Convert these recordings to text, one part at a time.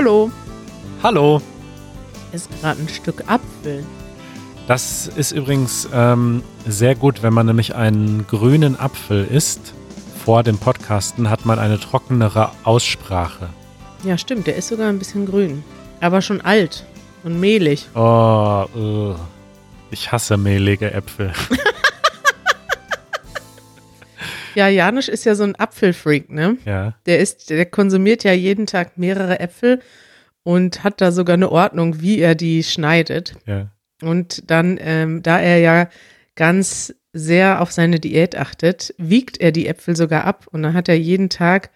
Hallo. Hallo. Ist gerade ein Stück Apfel. Das ist übrigens ähm, sehr gut, wenn man nämlich einen grünen Apfel isst. Vor dem Podcasten hat man eine trockenere Aussprache. Ja, stimmt. Der ist sogar ein bisschen grün. Aber schon alt und mehlig. Oh, uh. ich hasse mehlige Äpfel. Ja, Janusz ist ja so ein Apfelfreak, ne? ja. Der ist, der konsumiert ja jeden Tag mehrere Äpfel und hat da sogar eine Ordnung, wie er die schneidet. Ja. Und dann, ähm, da er ja ganz sehr auf seine Diät achtet, wiegt er die Äpfel sogar ab und dann hat er jeden Tag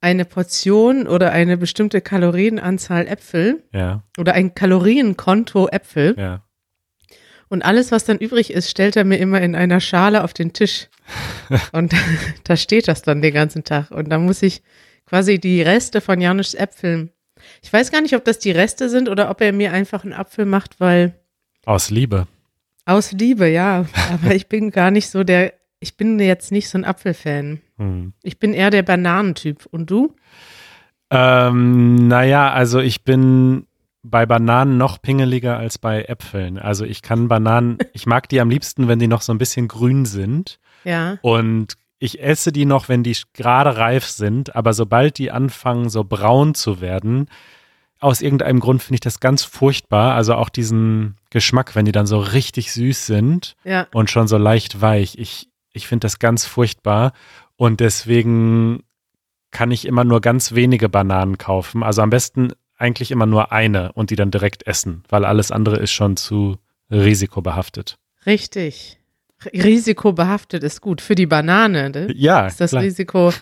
eine Portion oder eine bestimmte Kalorienanzahl Äpfel Ja. oder ein Kalorienkonto Äpfel. Ja. Und alles, was dann übrig ist, stellt er mir immer in einer Schale auf den Tisch. Und da steht das dann den ganzen Tag. Und da muss ich quasi die Reste von Janusz Äpfeln. Ich weiß gar nicht, ob das die Reste sind oder ob er mir einfach einen Apfel macht, weil Aus Liebe. aus Liebe, ja. Aber ich bin gar nicht so der, ich bin jetzt nicht so ein Apfelfan. Hm. Ich bin eher der Bananentyp. Und du? Ähm, naja, also ich bin bei Bananen noch pingeliger als bei Äpfeln. Also ich kann Bananen, ich mag die am liebsten, wenn die noch so ein bisschen grün sind. Ja. Und ich esse die noch, wenn die gerade reif sind, aber sobald die anfangen, so braun zu werden, aus irgendeinem Grund finde ich das ganz furchtbar. Also auch diesen Geschmack, wenn die dann so richtig süß sind Ja. und schon so leicht weich. Ich, ich finde das ganz furchtbar. Und deswegen kann ich immer nur ganz wenige Bananen kaufen. Also am besten eigentlich immer nur eine und die dann direkt essen, weil alles andere ist schon zu risikobehaftet. Richtig. Risikobehaftet ist gut. Für die Banane. Ne? Ja, ist das klar. Risiko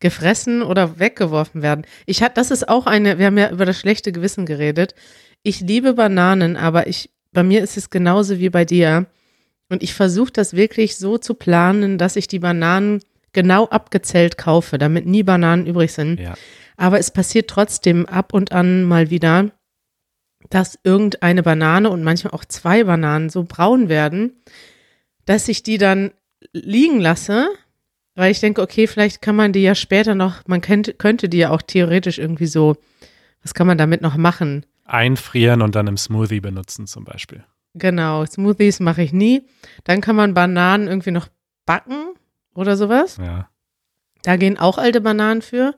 gefressen oder weggeworfen werden. Ich hat, das ist auch eine, wir haben ja über das schlechte Gewissen geredet. Ich liebe Bananen, aber ich, bei mir ist es genauso wie bei dir. Und ich versuche das wirklich so zu planen, dass ich die Bananen genau abgezählt kaufe, damit nie Bananen übrig sind. Ja. Aber es passiert trotzdem ab und an mal wieder, dass irgendeine Banane und manchmal auch zwei Bananen so braun werden, dass ich die dann liegen lasse, weil ich denke, okay, vielleicht kann man die ja später noch, man könnte, könnte die ja auch theoretisch irgendwie so, was kann man damit noch machen? Einfrieren und dann im Smoothie benutzen zum Beispiel. Genau, Smoothies mache ich nie. Dann kann man Bananen irgendwie noch backen oder sowas. Ja. Da gehen auch alte Bananen für.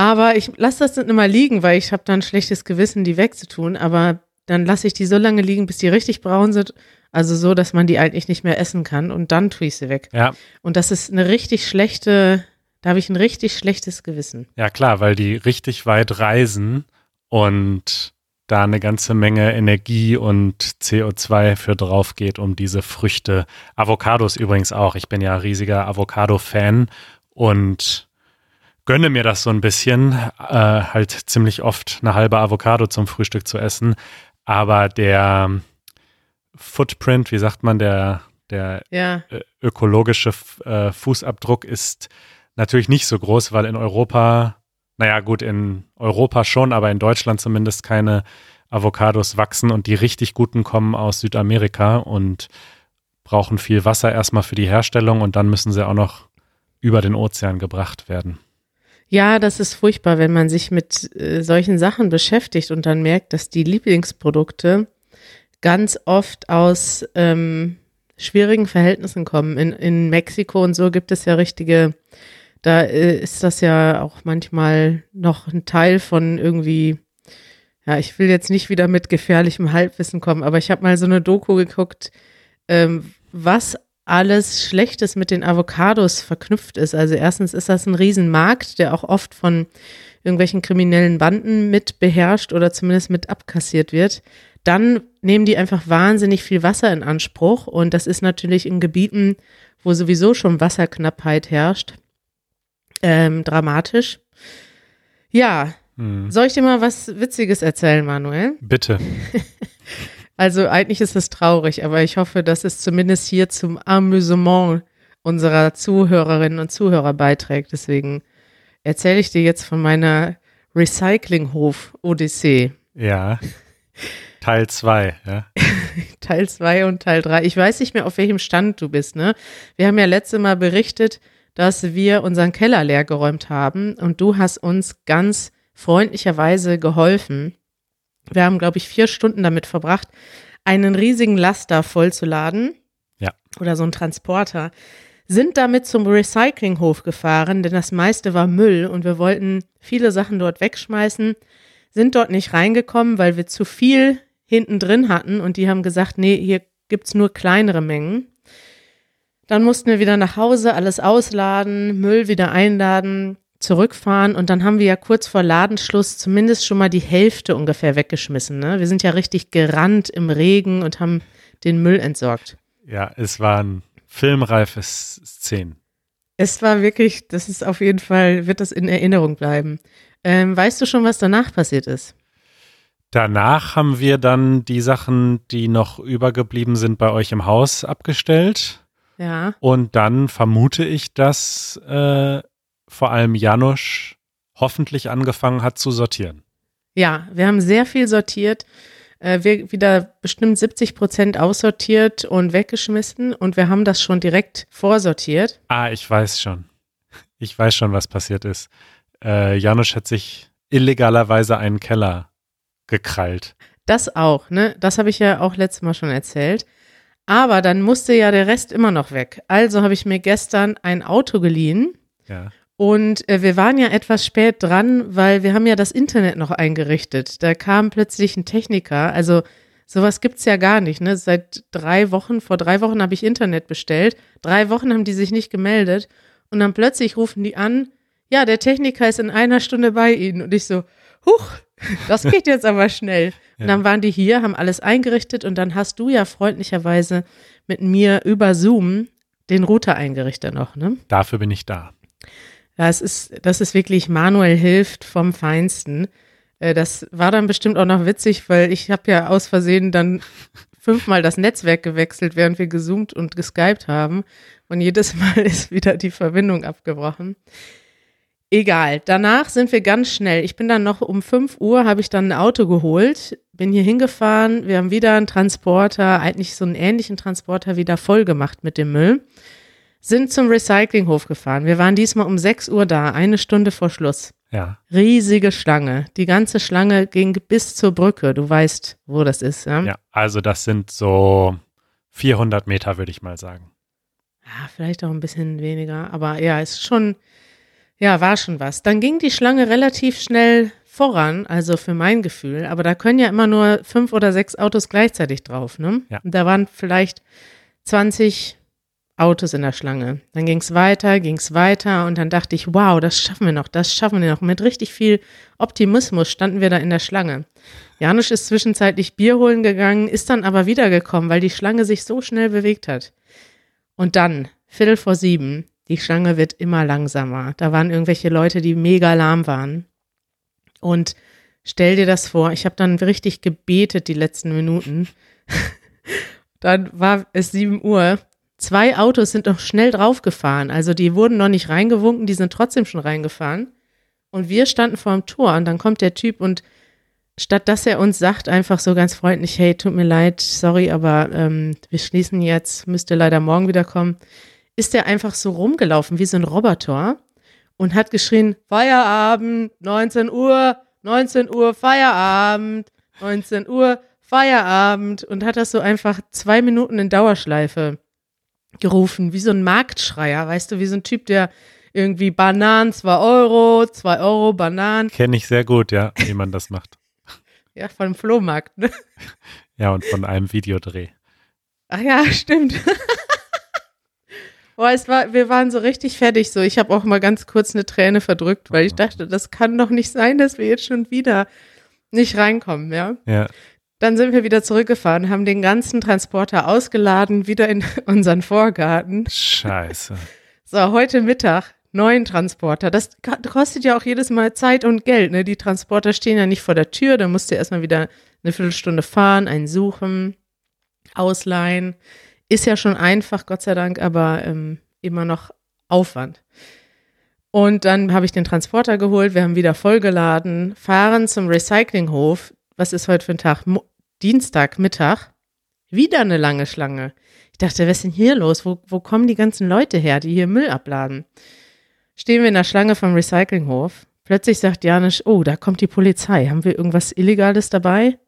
Aber ich lasse das dann immer liegen, weil ich habe dann ein schlechtes Gewissen, die wegzutun. Aber dann lasse ich die so lange liegen, bis die richtig braun sind. Also so, dass man die eigentlich nicht mehr essen kann. Und dann tue ich sie weg. Ja, Und das ist eine richtig schlechte, da habe ich ein richtig schlechtes Gewissen. ja klar, weil die richtig weit reisen und da eine ganze Menge Energie und CO2 für drauf geht, um diese Früchte. Avocados übrigens auch. Ich bin ja riesiger Avocado-Fan und gönne mir das so ein bisschen, äh, halt ziemlich oft eine halbe Avocado zum Frühstück zu essen. Aber der Footprint, wie sagt man, der, der Ja, äh, ökologische äh, Fußabdruck ist natürlich nicht so groß, weil in Europa, naja gut, in Europa schon, aber in Deutschland zumindest keine Avocados wachsen und die richtig guten kommen aus Südamerika und brauchen viel Wasser erstmal für die Herstellung und dann müssen sie auch noch über den Ozean gebracht werden. Ja, das ist furchtbar, wenn man sich mit äh, solchen Sachen beschäftigt und dann merkt, dass die Lieblingsprodukte ganz oft aus ähm, schwierigen Verhältnissen kommen. In, in Mexiko und so gibt es ja richtige, da äh, ist das ja auch manchmal noch ein Teil von irgendwie, ja, ich will jetzt nicht wieder mit gefährlichem Halbwissen kommen, aber ich habe mal so eine Doku geguckt, ähm, was alles Schlechtes mit den Avocados verknüpft ist. Also erstens ist das ein Riesenmarkt, der auch oft von irgendwelchen kriminellen Banden mit beherrscht oder zumindest mit abkassiert wird. Dann nehmen die einfach wahnsinnig viel Wasser in Anspruch und das ist natürlich in Gebieten, wo sowieso schon Wasserknappheit herrscht, ähm, dramatisch. Ja, Hm. soll ich dir mal was Witziges erzählen, Manuel? Bitte. Also eigentlich ist es traurig, aber ich hoffe, dass es zumindest hier zum Amüsement unserer Zuhörerinnen und Zuhörer beiträgt. Deswegen erzähle ich dir jetzt von meiner Recyclinghof-Odyssee. Ja. Teil 2, ja. Teil 2 und Teil 3. Ich weiß nicht mehr, auf welchem Stand du bist, ne? Wir haben ja letzte Mal berichtet, dass wir unseren Keller leergeräumt haben und du hast uns ganz freundlicherweise geholfen. Wir haben, glaube ich, vier Stunden damit verbracht, einen riesigen Laster vollzuladen. Ja. Oder so ein Transporter. Sind damit zum Recyclinghof gefahren, denn das meiste war Müll und wir wollten viele Sachen dort wegschmeißen. Sind dort nicht reingekommen, weil wir zu viel hinten drin hatten und die haben gesagt, nee, hier gibt's nur kleinere Mengen. Dann mussten wir wieder nach Hause alles ausladen, Müll wieder einladen, zurückfahren und dann haben wir ja kurz vor Ladenschluss zumindest schon mal die Hälfte ungefähr weggeschmissen. Ne? Wir sind ja richtig gerannt im Regen und haben den Müll entsorgt. Ja, es waren filmreife Szenen. Es war wirklich, das ist auf jeden Fall, wird das in Erinnerung bleiben. Ähm, weißt du schon, was danach passiert ist? Danach haben wir dann die Sachen, die noch übergeblieben sind, bei euch im Haus abgestellt. Ja. Und dann vermute ich, dass äh, vor allem Janusz hoffentlich angefangen hat zu sortieren. Ja, wir haben sehr viel sortiert. Äh, wir wieder bestimmt 70 Prozent aussortiert und weggeschmissen und wir haben das schon direkt vorsortiert. Ah, ich weiß schon. Ich weiß schon, was passiert ist. Äh, Janusz hat sich illegalerweise einen Keller gekrallt. Das auch, ne? Das habe ich ja auch letztes Mal schon erzählt. Aber dann musste ja der Rest immer noch weg. Also habe ich mir gestern ein Auto geliehen. Ja. Und äh, wir waren ja etwas spät dran, weil wir haben ja das Internet noch eingerichtet. Da kam plötzlich ein Techniker. Also sowas gibt's ja gar nicht. Ne? Seit drei Wochen, vor drei Wochen habe ich Internet bestellt. Drei Wochen haben die sich nicht gemeldet. Und dann plötzlich rufen die an, ja, der Techniker ist in einer Stunde bei Ihnen. Und ich so, huch, das geht jetzt aber schnell. Und dann waren die hier, haben alles eingerichtet und dann hast du ja freundlicherweise mit mir über Zoom den Router eingerichtet noch, ne? Dafür bin ich da. Ja, es ist, das ist wirklich Manuel hilft vom Feinsten. Äh, Das war dann bestimmt auch noch witzig, weil ich habe ja aus Versehen dann fünfmal das Netzwerk gewechselt, während wir gezoomt und geskypt haben. Und jedes Mal ist wieder die Verbindung abgebrochen. Egal. Danach sind wir ganz schnell. Ich bin dann noch um 5 Uhr, habe ich dann ein Auto geholt, bin hier hingefahren. Wir haben wieder einen Transporter, eigentlich so einen ähnlichen Transporter wieder voll gemacht mit dem Müll. Sind zum Recyclinghof gefahren. Wir waren diesmal um 6 Uhr da, eine Stunde vor Schluss. Ja. Riesige Schlange. Die ganze Schlange ging bis zur Brücke. Du weißt, wo das ist, ja? Ja, also das sind so 400 Meter, würde ich mal sagen. Ja, vielleicht auch ein bisschen weniger, aber ja, ist schon, ja, war schon was. Dann ging die Schlange relativ schnell voran, also für mein Gefühl, aber da können ja immer nur fünf oder sechs Autos gleichzeitig drauf, ne? Ja. Und da waren vielleicht 20 Autos in der Schlange. Dann ging es weiter, ging es weiter und dann dachte ich, wow, das schaffen wir noch, das schaffen wir noch. Mit richtig viel Optimismus standen wir da in der Schlange. Janusz ist zwischenzeitlich Bier holen gegangen, ist dann aber wiedergekommen, weil die Schlange sich so schnell bewegt hat. Und dann, Viertel vor sieben, die Schlange wird immer langsamer. Da waren irgendwelche Leute, die mega lahm waren. Und stell dir das vor, ich habe dann richtig gebetet die letzten Minuten. dann war es sieben Uhr. Zwei Autos sind noch schnell draufgefahren. Also die wurden noch nicht reingewunken, die sind trotzdem schon reingefahren. Und wir standen vor dem Tor und dann kommt der Typ und statt dass er uns sagt, einfach so ganz freundlich, hey, tut mir leid, sorry, aber ähm, wir schließen jetzt, müsst ihr leider morgen wiederkommen, ist er einfach so rumgelaufen wie so ein Roboter und hat geschrien, Feierabend, 19 Uhr, 19 Uhr, Feierabend, 19 Uhr, Feierabend und hat das so einfach zwei Minuten in Dauerschleife gerufen, wie so ein Marktschreier, weißt du, wie so ein Typ, der irgendwie Bananen, zwei Euro, zwei Euro, Bananen, Kenne ich sehr gut, ja, wie man das macht. ja, von dem Flohmarkt, ne? Ja, und von einem Videodreh. Ach ja, stimmt. Boah, es war, wir waren so richtig fertig so. Ich habe auch mal ganz kurz eine Träne verdrückt, weil ich dachte, das kann doch nicht sein, dass wir jetzt schon wieder nicht reinkommen, ja. Ja, Dann sind wir wieder zurückgefahren, haben den ganzen Transporter ausgeladen, wieder in unseren Vorgarten. scheiße. So, heute Mittag, neuen Transporter. Das kostet ja auch jedes Mal Zeit und Geld, ne? Die Transporter stehen ja nicht vor der Tür, da musst du erstmal wieder eine Viertelstunde fahren, einen suchen, ausleihen. Ist ja schon einfach, Gott sei Dank, aber ähm, immer noch Aufwand. Und dann habe ich den Transporter geholt, wir haben wieder vollgeladen, fahren zum Recyclinghof. Was ist heute für ein Tag? Mo Dienstagmittag. Wieder eine lange Schlange. Ich dachte, was ist denn hier los? Wo, wo kommen die ganzen Leute her, die hier Müll abladen? Stehen wir in der Schlange vom Recyclinghof. Plötzlich sagt Janisch, oh, da kommt die Polizei. Haben wir irgendwas Illegales dabei?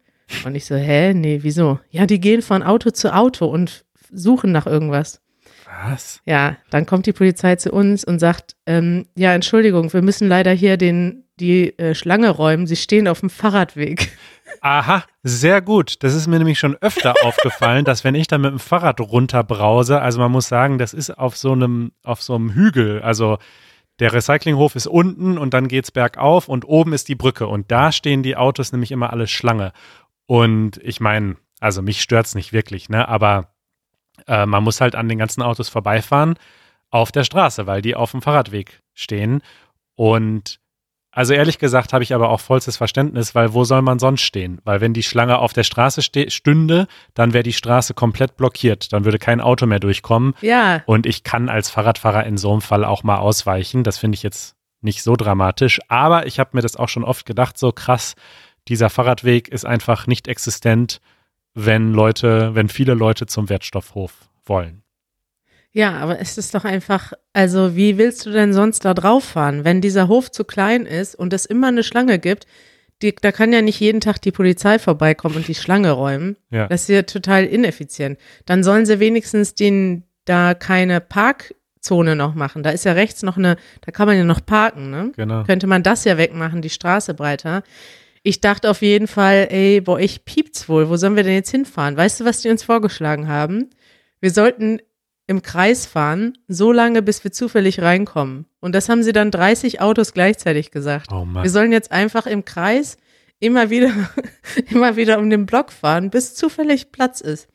Und ich so, hä? Nee, wieso? Ja, die gehen von Auto zu Auto und suchen nach irgendwas. Was? Ja, dann kommt die Polizei zu uns und sagt, ähm, ja, Entschuldigung, wir müssen leider hier den, die äh, Schlange räumen. Sie stehen auf dem Fahrradweg. Aha, sehr gut. Das ist mir nämlich schon öfter aufgefallen, dass wenn ich da mit dem Fahrrad runterbrause, also man muss sagen, das ist auf so einem, auf so einem Hügel, also der Recyclinghof ist unten und dann geht's bergauf und oben ist die Brücke und da stehen die Autos nämlich immer alle Schlange. Und ich meine, also mich stört's nicht wirklich, ne, aber äh, man muss halt an den ganzen Autos vorbeifahren auf der Straße, weil die auf dem Fahrradweg stehen und also ehrlich gesagt habe ich aber auch vollstes Verständnis, weil wo soll man sonst stehen? Weil wenn die Schlange auf der Straße stünde, dann wäre die Straße komplett blockiert. Dann würde kein Auto mehr durchkommen. Ja. Und ich kann als Fahrradfahrer in so einem Fall auch mal ausweichen. Das finde ich jetzt nicht so dramatisch. Aber ich habe mir das auch schon oft gedacht, so krass, dieser Fahrradweg ist einfach nicht existent, wenn Leute, wenn viele Leute zum Wertstoffhof wollen. Ja, aber es ist doch einfach, also wie willst du denn sonst da drauf fahren, wenn dieser Hof zu klein ist und es immer eine Schlange gibt? Die, da kann ja nicht jeden Tag die Polizei vorbeikommen und die Schlange räumen. Ja. Das ist ja total ineffizient. Dann sollen sie wenigstens den da keine Parkzone noch machen. Da ist ja rechts noch eine, da kann man ja noch parken, ne? Genau. Könnte man das ja wegmachen, die Straße breiter. Ich dachte auf jeden Fall, ey, boah, ich piept's wohl. Wo sollen wir denn jetzt hinfahren? Weißt du, was die uns vorgeschlagen haben? Wir sollten im Kreis fahren, so lange, bis wir zufällig reinkommen. Und das haben sie dann 30 Autos gleichzeitig gesagt. Oh. Wir sollen jetzt einfach im Kreis immer wieder, immer wieder um den Block fahren, bis zufällig Platz ist.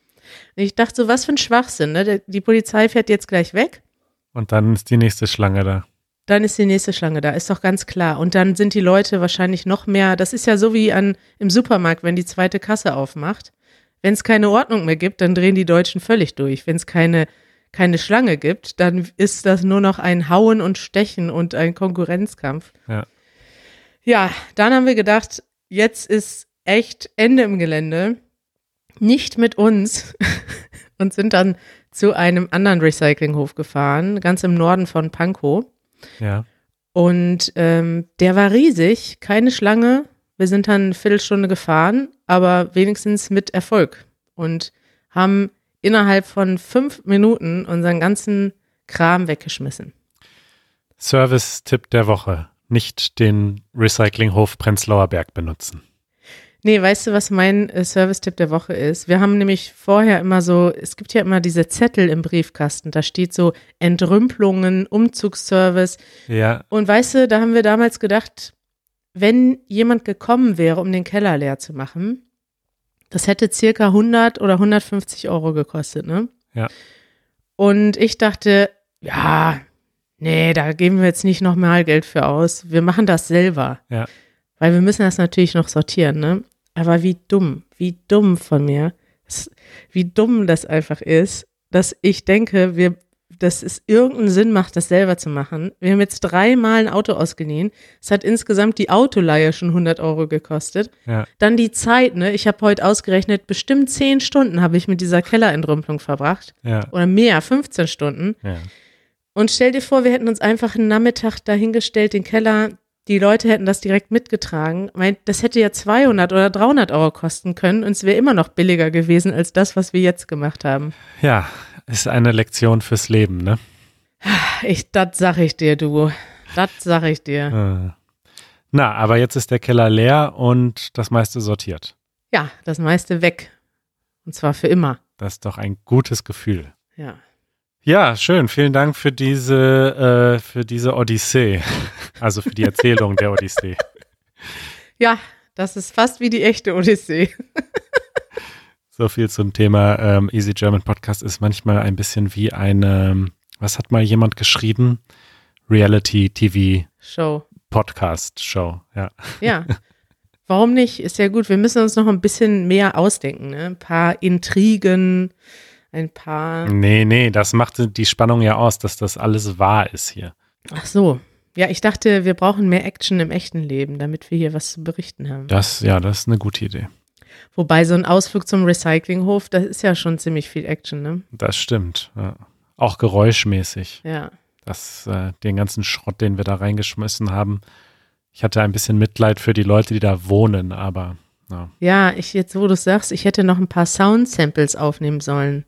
Und ich dachte so, was für ein Schwachsinn, ne? Die Polizei fährt jetzt gleich weg. Und dann ist die nächste Schlange da. Dann ist die nächste Schlange da, ist doch ganz klar. Und dann sind die Leute wahrscheinlich noch mehr, das ist ja so wie an, im Supermarkt, wenn die zweite Kasse aufmacht. Wenn es keine Ordnung mehr gibt, dann drehen die Deutschen völlig durch. Wenn es keine, keine Schlange gibt, dann ist das nur noch ein Hauen und Stechen und ein Konkurrenzkampf. Ja. Ja, dann haben wir gedacht, jetzt ist echt Ende im Gelände. Nicht mit uns. und sind dann zu einem anderen Recyclinghof gefahren, ganz im Norden von Pankow. Ja. Und ähm, der war riesig, keine Schlange. Wir sind dann eine Viertelstunde gefahren, aber wenigstens mit Erfolg. Und haben innerhalb von fünf Minuten unseren ganzen Kram weggeschmissen. Service-Tipp der Woche. Nicht den Recyclinghof Prenzlauer Berg benutzen. Nee, weißt du, was mein äh, Service-Tipp der Woche ist? Wir haben nämlich vorher immer so, es gibt ja immer diese Zettel im Briefkasten, da steht so Entrümpelungen, Umzugsservice. Ja, Und weißt du, da haben wir damals gedacht, wenn jemand gekommen wäre, um den Keller leer zu machen, das hätte circa 100 oder 150 Euro gekostet, ne? Ja. Und ich dachte, ja, nee, da geben wir jetzt nicht nochmal Geld für aus. Wir machen das selber. Ja. Weil wir müssen das natürlich noch sortieren, ne? Aber wie dumm, wie dumm von mir, wie dumm das einfach ist, dass ich denke, wir, dass es irgendeinen Sinn macht, das selber zu machen. Wir haben jetzt dreimal ein Auto ausgeliehen. Es hat insgesamt die Autoleihe schon 100 Euro gekostet. ja. Dann die Zeit, ne? Ich habe heute ausgerechnet, bestimmt 10 Stunden habe ich mit dieser Kellerentrümpelung verbracht. Ja, Oder mehr, 15 Stunden. ja. Und stell dir vor, wir hätten uns einfach einen Nachmittag dahingestellt, den Keller, die Leute hätten das direkt mitgetragen. Das hätte ja 200 oder 300 Euro kosten können und es wäre immer noch billiger gewesen als das, was wir jetzt gemacht haben. Ja, ist eine Lektion fürs Leben, ne? Ich, das sag ich dir, du. Das sag ich dir. Äh. Na, aber jetzt ist der Keller leer und das meiste sortiert. Ja, das meiste weg. Und zwar für immer. Das ist doch ein gutes Gefühl. Ja. Ja, schön. Vielen Dank für diese, äh, für diese Odyssee. Also für die Erzählung der Odyssee. Ja, das ist fast wie die echte Odyssee. So viel zum Thema ähm, Easy German Podcast ist manchmal ein bisschen wie eine, was hat mal jemand geschrieben? Reality TV Show. Podcast Show. Ja. Ja. Warum nicht? Ist ja gut. Wir müssen uns noch ein bisschen mehr ausdenken. Ne? Ein paar Intrigen, ein paar. Nee, nee, das macht die Spannung ja aus, dass das alles wahr ist hier. Ach so. Ja, ich dachte, wir brauchen mehr Action im echten Leben, damit wir hier was zu berichten haben. Das, ja, das ist eine gute Idee. Wobei so ein Ausflug zum Recyclinghof, das ist ja schon ziemlich viel Action, ne? Das stimmt. Ja. Auch geräuschmäßig. Ja. Das, äh, den ganzen Schrott, den wir da reingeschmissen haben, Ich hatte ein bisschen Mitleid für die Leute, die da wohnen, aber ja. Ja, ich jetzt, wo du sagst, ich hätte noch ein paar Sound-Samples aufnehmen sollen.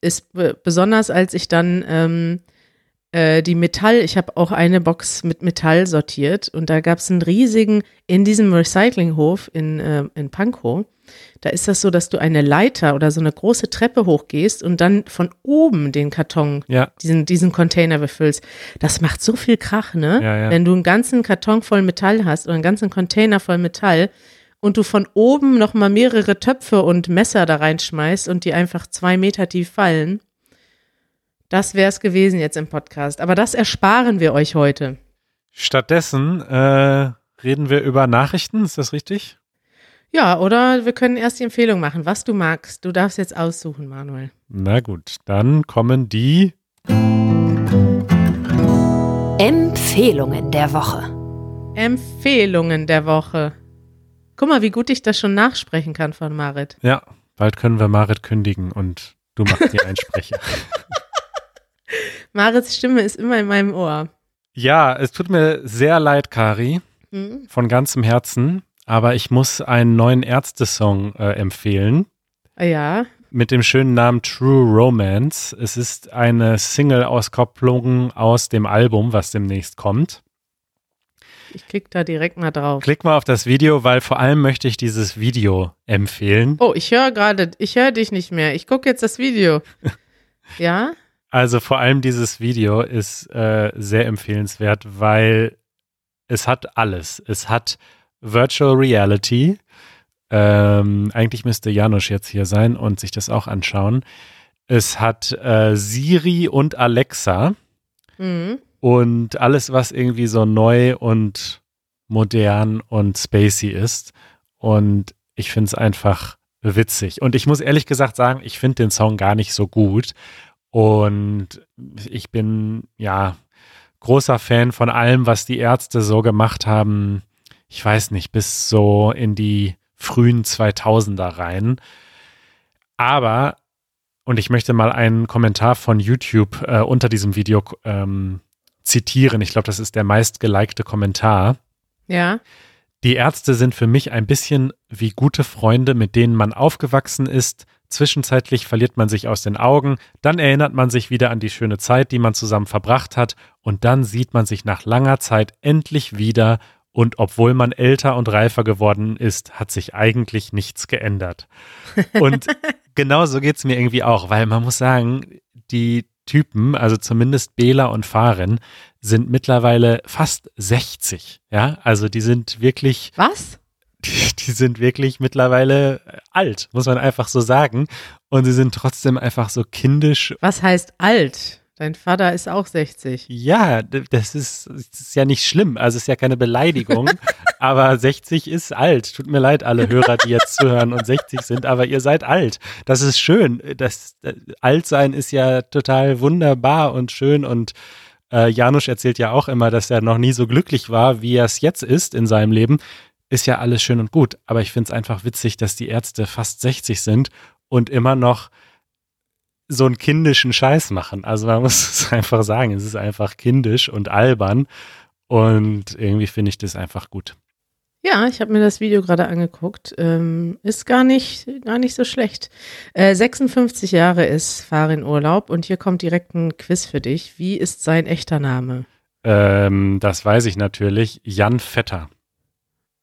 Ist besonders, als ich dann ähm, äh, die Metall, ich habe auch eine Box mit Metall sortiert und da gab es einen riesigen, in diesem Recyclinghof in, äh, in Pankow, da ist das so, dass du eine Leiter oder so eine große Treppe hochgehst und dann von oben den Karton, ja. diesen, diesen Container befüllst. Das macht so viel Krach, ne? Ja, ja. Wenn du einen ganzen Karton voll Metall hast oder einen ganzen Container voll Metall und du von oben noch mal mehrere Töpfe und Messer da reinschmeißt und die einfach zwei Meter tief fallen. Das wäre es gewesen jetzt im Podcast. Aber das ersparen wir euch heute. Stattdessen äh, reden wir über Nachrichten, ist das richtig? Ja, oder wir können erst die Empfehlung machen, was du magst. Du darfst jetzt aussuchen, Manuel. Na gut, dann kommen die Empfehlungen der Woche. Empfehlungen der Woche. Guck mal, wie gut ich das schon nachsprechen kann von Marit. Ja, bald können wir Marit kündigen und du machst die Einsprecher. Marits Stimme ist immer in meinem Ohr. Ja, es tut mir sehr leid, Kari, Mhm. von ganzem Herzen, aber ich muss einen neuen Ärzte-Song äh, empfehlen Ja, mit dem schönen Namen True Romance. Es ist eine Single-Auskopplung aus dem Album, was demnächst kommt. ich klick da direkt mal drauf. Klick mal auf das Video, weil vor allem möchte ich dieses Video empfehlen. Oh, ich höre gerade, ich höre dich nicht mehr. Ich gucke jetzt das Video. Ja? Also vor allem dieses Video ist äh, sehr empfehlenswert, weil es hat alles. Es hat Virtual Reality. Ähm, eigentlich müsste Janusz jetzt hier sein und sich das auch anschauen. Es hat äh, Siri und Alexa Mhm. und alles, was irgendwie so neu und modern und spacey ist. Und ich finde es einfach witzig. Und ich muss ehrlich gesagt sagen, ich finde den Song gar nicht so gut. Und ich bin ja großer Fan von allem, was die Ärzte so gemacht haben. Ich weiß nicht, bis so in die frühen 2000er rein. Aber, und ich möchte mal einen Kommentar von YouTube äh, unter diesem Video ähm, zitieren. Ich glaube, das ist der meistgelikte Kommentar. Ja. Die Ärzte sind für mich ein bisschen wie gute Freunde, mit denen man aufgewachsen ist. Zwischenzeitlich verliert man sich aus den Augen, dann erinnert man sich wieder an die schöne Zeit, die man zusammen verbracht hat, und dann sieht man sich nach langer Zeit endlich wieder, und obwohl man älter und reifer geworden ist, hat sich eigentlich nichts geändert. Und genau so geht es mir irgendwie auch, weil man muss sagen, die Typen, also zumindest Bela und Farin, sind mittlerweile fast 60. Ja, also die sind wirklich, Was? Die, die sind wirklich mittlerweile alt, muss man einfach so sagen. Und sie sind trotzdem einfach so kindisch. Was heißt alt? Dein Vater ist auch 60. Ja, das ist, das ist ja nicht schlimm. Also es ist ja keine Beleidigung. aber 60 ist alt. Tut mir leid, alle Hörer, die jetzt zuhören und 60 sind, aber ihr seid alt. Das ist schön. Das, äh, Altsein ist ja total wunderbar und schön und äh, Janusz erzählt ja auch immer, dass er noch nie so glücklich war, wie er es jetzt ist in seinem Leben. Ist ja alles schön und gut. Aber ich finde es einfach witzig, dass die Ärzte fast 60 sind und immer noch so einen kindischen Scheiß machen. Also man muss es einfach sagen, es ist einfach kindisch und albern und irgendwie finde ich das einfach gut. Ja, ich habe mir das Video gerade angeguckt. Ähm, ist gar nicht, gar nicht so schlecht. Äh, 56 Jahre ist Farin Urlaub und hier kommt direkt ein Quiz für dich. Wie ist sein echter Name? Ähm, das weiß ich natürlich. Jan Vetter.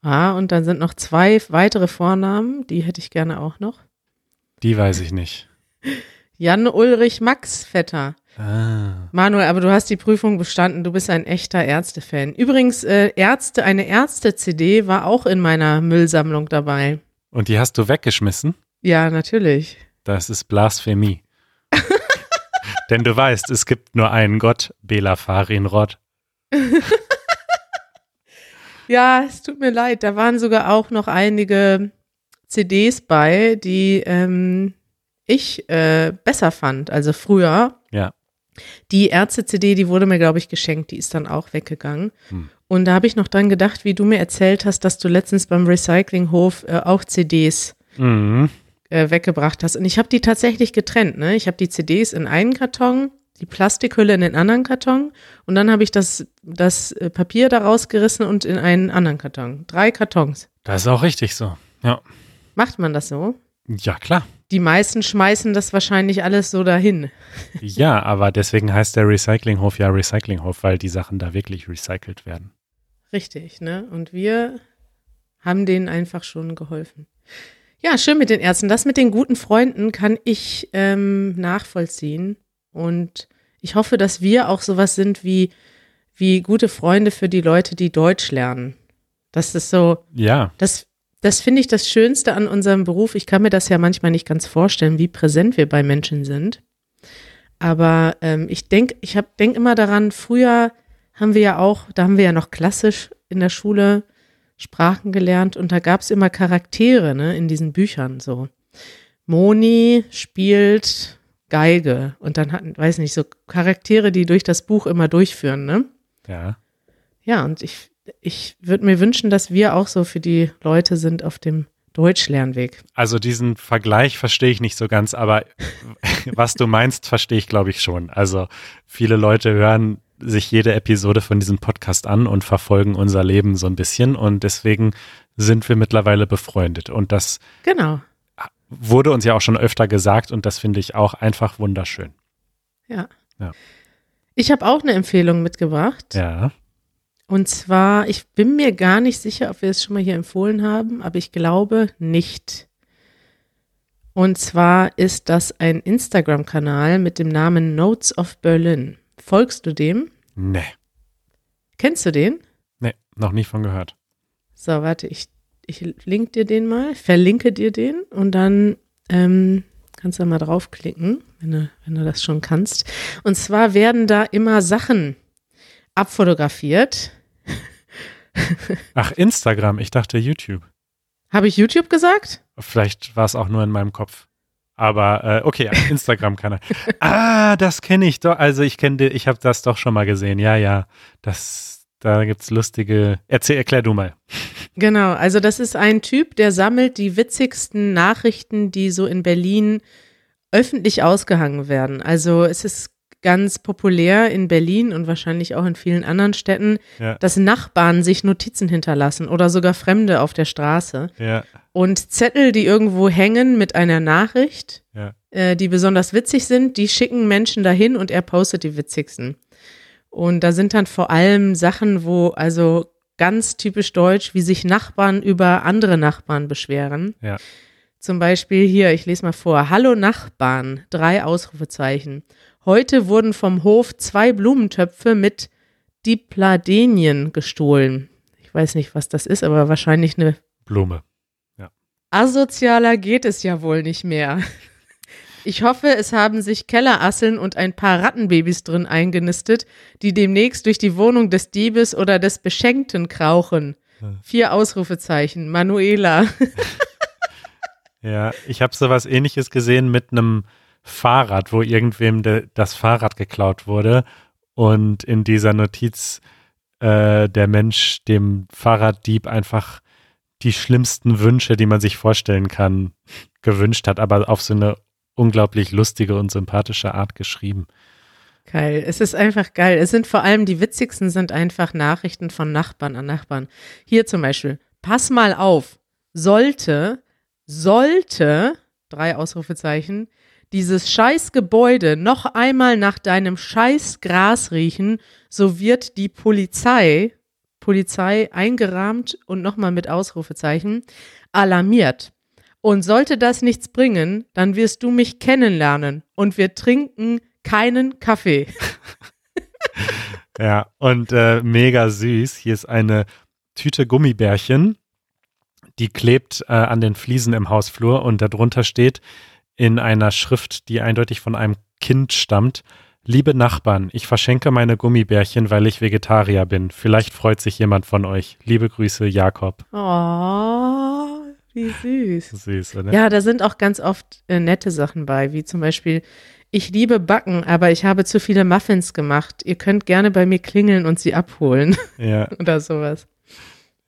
Ah, und dann sind noch zwei weitere Vornamen, die hätte ich gerne auch noch. Die weiß ich nicht. Jan Ulrich Max Vetter. Ah. Manuel, aber du hast die Prüfung bestanden, du bist ein echter Ärzte-Fan. Übrigens, äh, Ärzte, eine Ärzte-CD war auch in meiner Müllsammlung dabei. Und die hast du weggeschmissen? Ja, natürlich. Das ist Blasphemie. Denn du weißt, es gibt nur einen Gott, Bela Farin Rod. Ja, es tut mir leid, da waren sogar auch noch einige CDs bei, die ähm, ich äh, besser fand, also früher. Ja. Die Ärzte-CD, die wurde mir, glaube ich, geschenkt, die ist dann auch weggegangen. Hm. Und da habe ich noch dran gedacht, wie du mir erzählt hast, dass du letztens beim Recyclinghof äh, auch CDs Mhm. äh, weggebracht hast. Und ich habe die tatsächlich getrennt. Ne? Ich habe die CDs in einen Karton die Plastikhülle in den anderen Karton und dann habe ich das, das äh, Papier da rausgerissen und in einen anderen Karton. Drei Kartons. Das ist auch richtig so. Ja. Macht man das so? Ja, klar. Die meisten schmeißen das wahrscheinlich alles so dahin. Ja, aber deswegen heißt der Recyclinghof ja Recyclinghof, weil die Sachen da wirklich recycelt werden. Richtig, ne? Und wir haben denen einfach schon geholfen. Ja, schön mit den Ärzten. Das mit den guten Freunden kann ich ähm, nachvollziehen. Und ich hoffe, dass wir auch sowas sind wie, wie gute Freunde für die Leute, die Deutsch lernen. Das ist so, Ja, das, das finde ich das Schönste an unserem Beruf. Ich kann mir das ja manchmal nicht ganz vorstellen, wie präsent wir bei Menschen sind. Aber ähm, ich denke, ich hab, denk immer daran, früher haben wir ja auch, da haben wir ja noch klassisch in der Schule Sprachen gelernt und da gab es immer Charaktere ne, in diesen Büchern so. Moni spielt Geige und dann hatten, weiß nicht, so Charaktere, die durch das Buch immer durchführen, ne? ja. Ja, und ich, ich würde mir wünschen, dass wir auch so für die Leute sind auf dem Deutschlernweg. Also diesen Vergleich verstehe ich nicht so ganz, aber was du meinst, verstehe ich, glaube ich, schon. Also viele Leute hören sich jede Episode von diesem Podcast an und verfolgen unser Leben so ein bisschen und deswegen sind wir mittlerweile befreundet. Und das Genau. Wurde uns ja auch schon öfter gesagt und das finde ich auch einfach wunderschön. Ja. Ja. Ich habe auch eine Empfehlung mitgebracht. Ja. Und zwar, ich bin mir gar nicht sicher, ob wir es schon mal hier empfohlen haben, aber ich glaube nicht. Und zwar ist das ein Instagram-Kanal mit dem Namen Notes of Berlin. Folgst du dem? Nee. Kennst du den? Nee, noch nie von gehört. So, warte, ich, ich link dir den mal, verlinke dir den und dann ähm, kannst du da mal draufklicken, wenn du, wenn du das schon kannst. Und zwar werden da immer Sachen abfotografiert. Ach, Instagram, ich dachte YouTube. Habe ich YouTube gesagt? Vielleicht war es auch nur in meinem Kopf. Aber äh, okay, Instagram-Kanal. ah, das kenne ich doch. Also ich kenne, ich habe das doch schon mal gesehen. Ja, ja. Das, da gibt's lustige. Erzähl, erklär du mal. Genau, also das ist ein Typ, der sammelt die witzigsten Nachrichten, die so in Berlin öffentlich ausgehangen werden. Also es ist ganz populär in Berlin und wahrscheinlich auch in vielen anderen Städten, Ja. dass Nachbarn sich Notizen hinterlassen oder sogar Fremde auf der Straße. Ja, Und Zettel, die irgendwo hängen mit einer Nachricht, ja. äh, die besonders witzig sind, die schicken Menschen dahin und er postet die witzigsten. Und da sind dann vor allem Sachen, wo also ganz typisch deutsch, wie sich Nachbarn über andere Nachbarn beschweren. Ja. Zum Beispiel hier, ich lese mal vor. Hallo Nachbarn, drei Ausrufezeichen. Heute wurden vom Hof zwei Blumentöpfe mit Dipladenien gestohlen. Ich weiß nicht, was das ist, aber wahrscheinlich eine Blume. Asozialer geht es ja wohl nicht mehr. Ich hoffe, es haben sich Kellerasseln und ein paar Rattenbabys drin eingenistet, die demnächst durch die Wohnung des Diebes oder des Beschenkten krauchen. Vier Ausrufezeichen. Manuela. Ja, ich habe sowas ähnliches gesehen mit einem Fahrrad, wo irgendwem de, das Fahrrad geklaut wurde und in dieser Notiz äh, der Mensch dem Fahrraddieb einfach die schlimmsten Wünsche, die man sich vorstellen kann, gewünscht hat, aber auf so eine unglaublich lustige und sympathische Art geschrieben. Geil. Es ist einfach geil. Es sind vor allem die witzigsten sind einfach Nachrichten von Nachbarn an Nachbarn. Hier zum Beispiel. Pass mal auf. Sollte, sollte, drei Ausrufezeichen, dieses scheiß Gebäude noch einmal nach deinem scheiß Gras riechen, so wird die Polizei, Polizei eingerahmt und nochmal mit Ausrufezeichen, alarmiert. Und sollte das nichts bringen, dann wirst du mich kennenlernen und wir trinken keinen Kaffee. Ja, und äh, mega süß. Hier ist eine Tüte Gummibärchen, die klebt äh, an den Fliesen im Hausflur und darunter steht in einer Schrift, die eindeutig von einem Kind stammt. Liebe Nachbarn, ich verschenke meine Gummibärchen, weil ich Vegetarier bin. Vielleicht freut sich jemand von euch. Liebe Grüße, Jakob. Oh, wie süß. Süß, oder? Ja, da sind auch ganz oft äh, nette Sachen bei, wie zum Beispiel, ich liebe Backen, aber ich habe zu viele Muffins gemacht. Ihr könnt gerne bei mir klingeln und sie abholen Ja, oder sowas.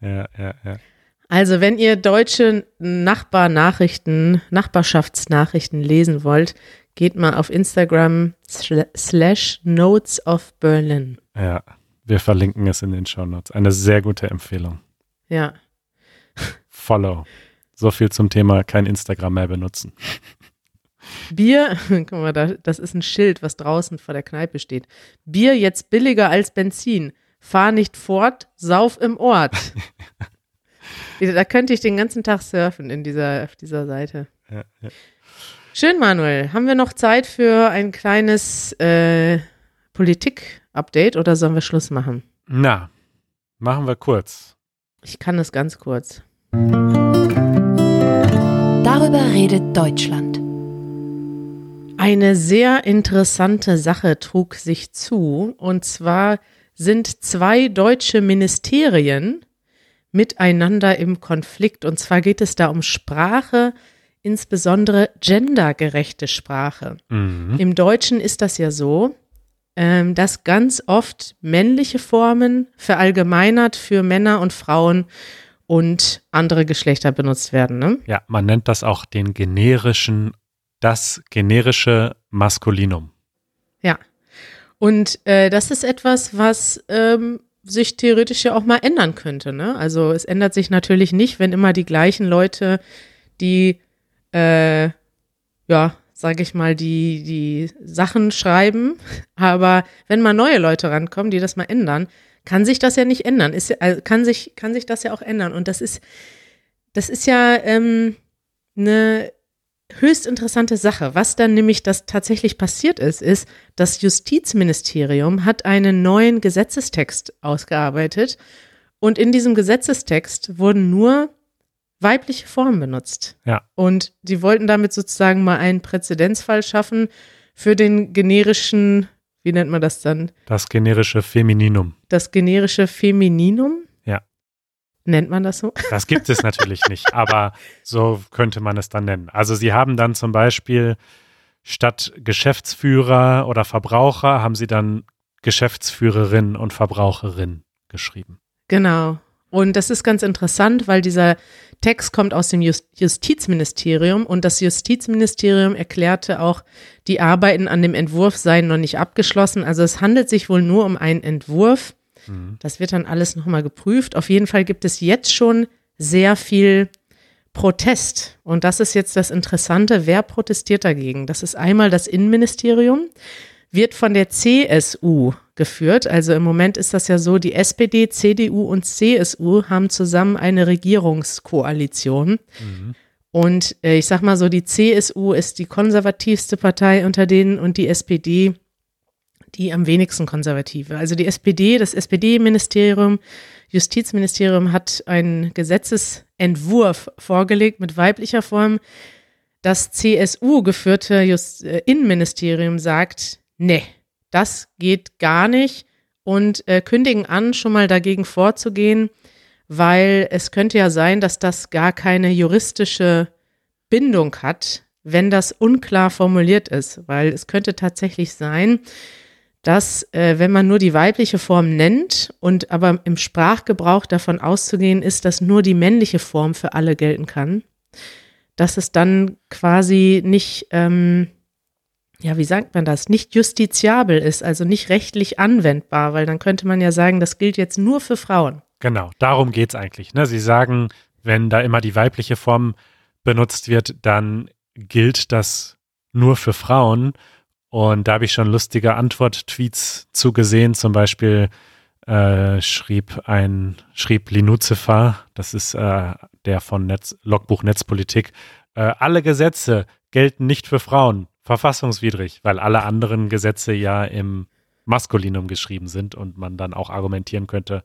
ja, ja, ja. Also, wenn ihr deutsche Nachbarnachrichten, Nachbarschaftsnachrichten lesen wollt, geht mal auf Instagram slash Notes of Berlin. Ja, wir verlinken es in den Show Notes. Eine sehr gute Empfehlung. Ja. Follow. So viel zum Thema kein Instagram mehr benutzen. Bier, guck mal, da, das ist ein Schild, was draußen vor der Kneipe steht. Bier jetzt billiger als Benzin. Fahr nicht fort, sauf im Ort. da könnte ich den ganzen Tag surfen in dieser, auf dieser Seite. Ja, ja. Schön, Manuel. Haben wir noch Zeit für ein kleines äh, Politik-Update oder sollen wir Schluss machen? Na, machen wir kurz. Ich kann es ganz kurz. Darüber redet Deutschland. Eine sehr interessante Sache trug sich zu, und zwar sind zwei deutsche Ministerien miteinander im Konflikt. Und zwar geht es da um Sprache, insbesondere gendergerechte Sprache. Mhm. Im Deutschen ist das ja so, ähm, dass ganz oft männliche Formen verallgemeinert für Männer und Frauen und andere Geschlechter benutzt werden. Ne? Ja, man nennt das auch den generischen, das generische Maskulinum. Ja. Und äh, das ist etwas, was ähm, sich theoretisch ja auch mal ändern könnte. Ne? Also es ändert sich natürlich nicht, wenn immer die gleichen Leute, die, äh, ja, sage ich mal, die, die Sachen schreiben. Aber wenn mal neue Leute rankommen, die das mal ändern, kann sich das ja nicht ändern. Ist, also kann, sich, kann sich das ja auch ändern. Und das ist, das ist ja ähm, eine höchst interessante Sache. Was dann nämlich das tatsächlich passiert ist, ist, das Justizministerium hat einen neuen Gesetzestext ausgearbeitet und in diesem Gesetzestext wurden nur weibliche Formen benutzt. Ja. Und die wollten damit sozusagen mal einen Präzedenzfall schaffen für den generischen, wie nennt man das dann? Das generische Femininum. Das generische Femininum? Ja. Nennt man das so? Das gibt es natürlich nicht, aber so könnte man es dann nennen. Also sie haben dann zum Beispiel statt Geschäftsführer oder Verbraucher haben sie dann Geschäftsführerin und Verbraucherin geschrieben. Genau. Und das ist ganz interessant, weil dieser Text kommt aus dem Just Justizministerium und das Justizministerium erklärte auch, die Arbeiten an dem Entwurf seien noch nicht abgeschlossen. Also es handelt sich wohl nur um einen Entwurf. Mhm. Das wird dann alles nochmal geprüft. Auf jeden Fall gibt es jetzt schon sehr viel Protest. Und das ist jetzt das Interessante. Wer protestiert dagegen? Das ist einmal das Innenministerium, wird von der CSU geführt. Also im Moment ist das ja so, die SPD, CDU und CSU haben zusammen eine Regierungskoalition. Mhm. Und äh, ich sag mal so, die CSU ist die konservativste Partei unter denen und die SPD die am wenigsten konservative. Also die SPD, das SPD-Ministerium, Justizministerium hat einen Gesetzesentwurf vorgelegt mit weiblicher Form. Das CSU geführte Just äh, Innenministerium sagt, nee, das geht gar nicht. Und äh, kündigen an, schon mal dagegen vorzugehen, weil es könnte ja sein, dass das gar keine juristische Bindung hat, wenn das unklar formuliert ist, weil es könnte tatsächlich sein, dass äh, wenn man nur die weibliche Form nennt und aber im Sprachgebrauch davon auszugehen ist, dass nur die männliche Form für alle gelten kann, dass es dann quasi nicht, ähm, ja, wie sagt man das, nicht justiziabel ist, also nicht rechtlich anwendbar, weil dann könnte man ja sagen, das gilt jetzt nur für Frauen. Genau, darum geht es eigentlich. Ne? Sie sagen, wenn da immer die weibliche Form benutzt wird, dann gilt das nur für Frauen. Und da habe ich schon lustige Antwort-Tweets zugesehen. Zum Beispiel äh, schrieb ein, schrieb Linuzifer, das ist äh, der von Netz, Logbuch Netzpolitik, äh, alle Gesetze gelten nicht für Frauen, verfassungswidrig, weil alle anderen Gesetze ja im Maskulinum geschrieben sind und man dann auch argumentieren könnte,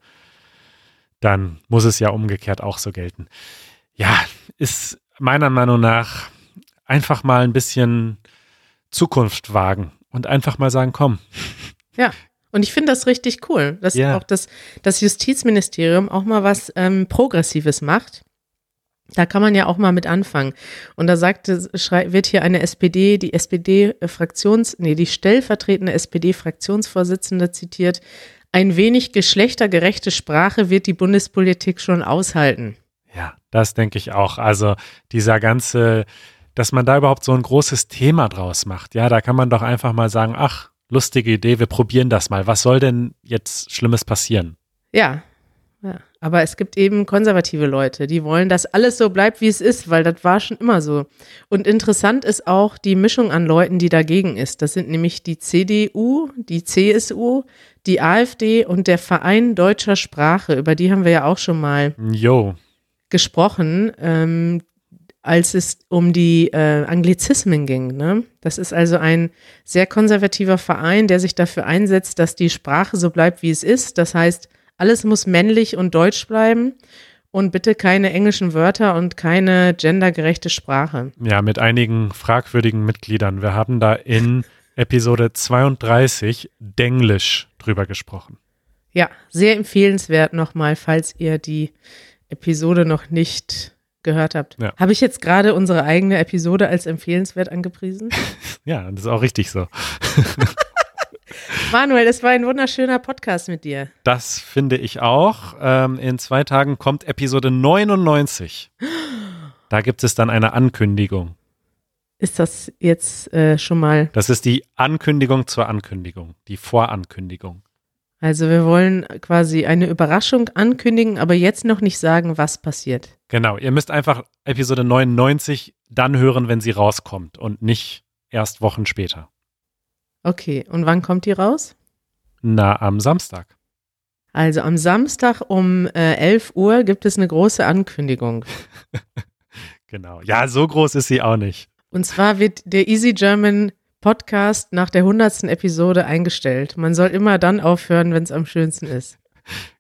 dann muss es ja umgekehrt auch so gelten. Ja, ist meiner Meinung nach einfach mal ein bisschen Zukunft wagen und einfach mal sagen, komm. Ja. Und ich finde das richtig cool, dass Ja. auch das, das Justizministerium auch mal was ähm, Progressives macht. Da kann man ja auch mal mit anfangen. Und da sagte, wird hier eine SPD, die SPD-Fraktions, nee, die stellvertretende SPD-Fraktionsvorsitzende zitiert, ein wenig geschlechtergerechte Sprache wird die Bundespolitik schon aushalten. Ja, das denke ich auch. Also dieser ganze dass man da überhaupt so ein großes Thema draus macht. Ja, da kann man doch einfach mal sagen, ach, lustige Idee, wir probieren das mal. Was soll denn jetzt Schlimmes passieren? Ja, ja. Aber es gibt eben konservative Leute, die wollen, dass alles so bleibt, wie es ist, weil das war schon immer so. Und interessant ist auch die Mischung an Leuten, die dagegen ist. Das sind nämlich die CDU, die CSU, die AfD und der Verein deutscher Sprache. Über die haben wir ja auch schon mal Jo, gesprochen, ähm, als es um die äh, Anglizismen ging. Ne? Das ist also ein sehr konservativer Verein, der sich dafür einsetzt, dass die Sprache so bleibt, wie es ist. Das heißt, alles muss männlich und deutsch bleiben und bitte keine englischen Wörter und keine gendergerechte Sprache. ja, mit einigen fragwürdigen Mitgliedern. Wir haben da in Episode 32 Denglisch drüber gesprochen. Ja, sehr empfehlenswert nochmal, falls ihr die Episode noch nicht gehört habt. Ja. Habe ich jetzt gerade unsere eigene Episode als empfehlenswert angepriesen? Ja, das ist auch richtig so. Manuel, es war ein wunderschöner Podcast mit dir. Das finde ich auch. Ähm, in zwei Tagen kommt Episode 99. Da gibt es dann eine Ankündigung. Ist das jetzt äh, schon mal, Das ist die Ankündigung zur Ankündigung, die Vorankündigung. also wir wollen quasi eine Überraschung ankündigen, aber jetzt noch nicht sagen, was passiert. Genau, ihr müsst einfach Episode 99 dann hören, wenn sie rauskommt und nicht erst Wochen später. Okay, und wann kommt die raus? Na, am Samstag. Also am Samstag um äh, 11 Uhr gibt es eine große Ankündigung. Genau. Ja, so groß ist sie auch nicht. Und zwar wird der Easy German Podcast nach der 100. Episode eingestellt. Man soll immer dann aufhören, wenn es am schönsten ist.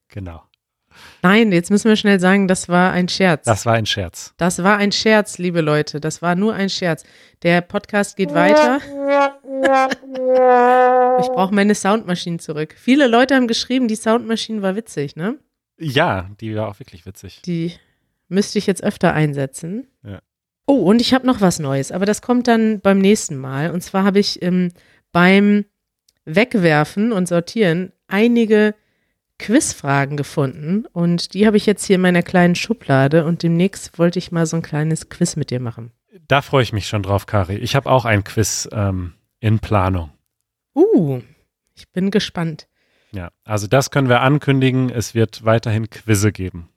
Genau. Nein, jetzt müssen wir schnell sagen, das war ein Scherz. Das war ein Scherz. Das war ein Scherz, liebe Leute. Das war nur ein Scherz. Der Podcast geht weiter. Ich brauche meine Soundmaschine zurück. Viele Leute haben geschrieben, die Soundmaschine war witzig, ne? Ja, die war auch wirklich witzig. Die müsste ich jetzt öfter einsetzen. Ja. Oh, und ich habe noch was Neues, aber das kommt dann beim nächsten Mal. Und zwar habe ich ähm, beim Wegwerfen und Sortieren einige Quizfragen gefunden und die habe ich jetzt hier in meiner kleinen Schublade und demnächst wollte ich mal so ein kleines Quiz mit dir machen. Da freue ich mich schon drauf, Kari. Ich habe auch ein Quiz ähm, in Planung. Uh, ich bin gespannt. Ja, also das können wir ankündigen. Es wird weiterhin Quizze geben.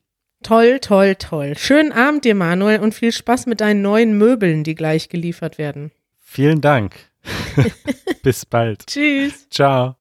Toll, toll, toll. Schönen Abend dir, Manuel, und viel Spaß mit deinen neuen Möbeln, die gleich geliefert werden. Vielen Dank. Bis bald. Tschüss. Ciao.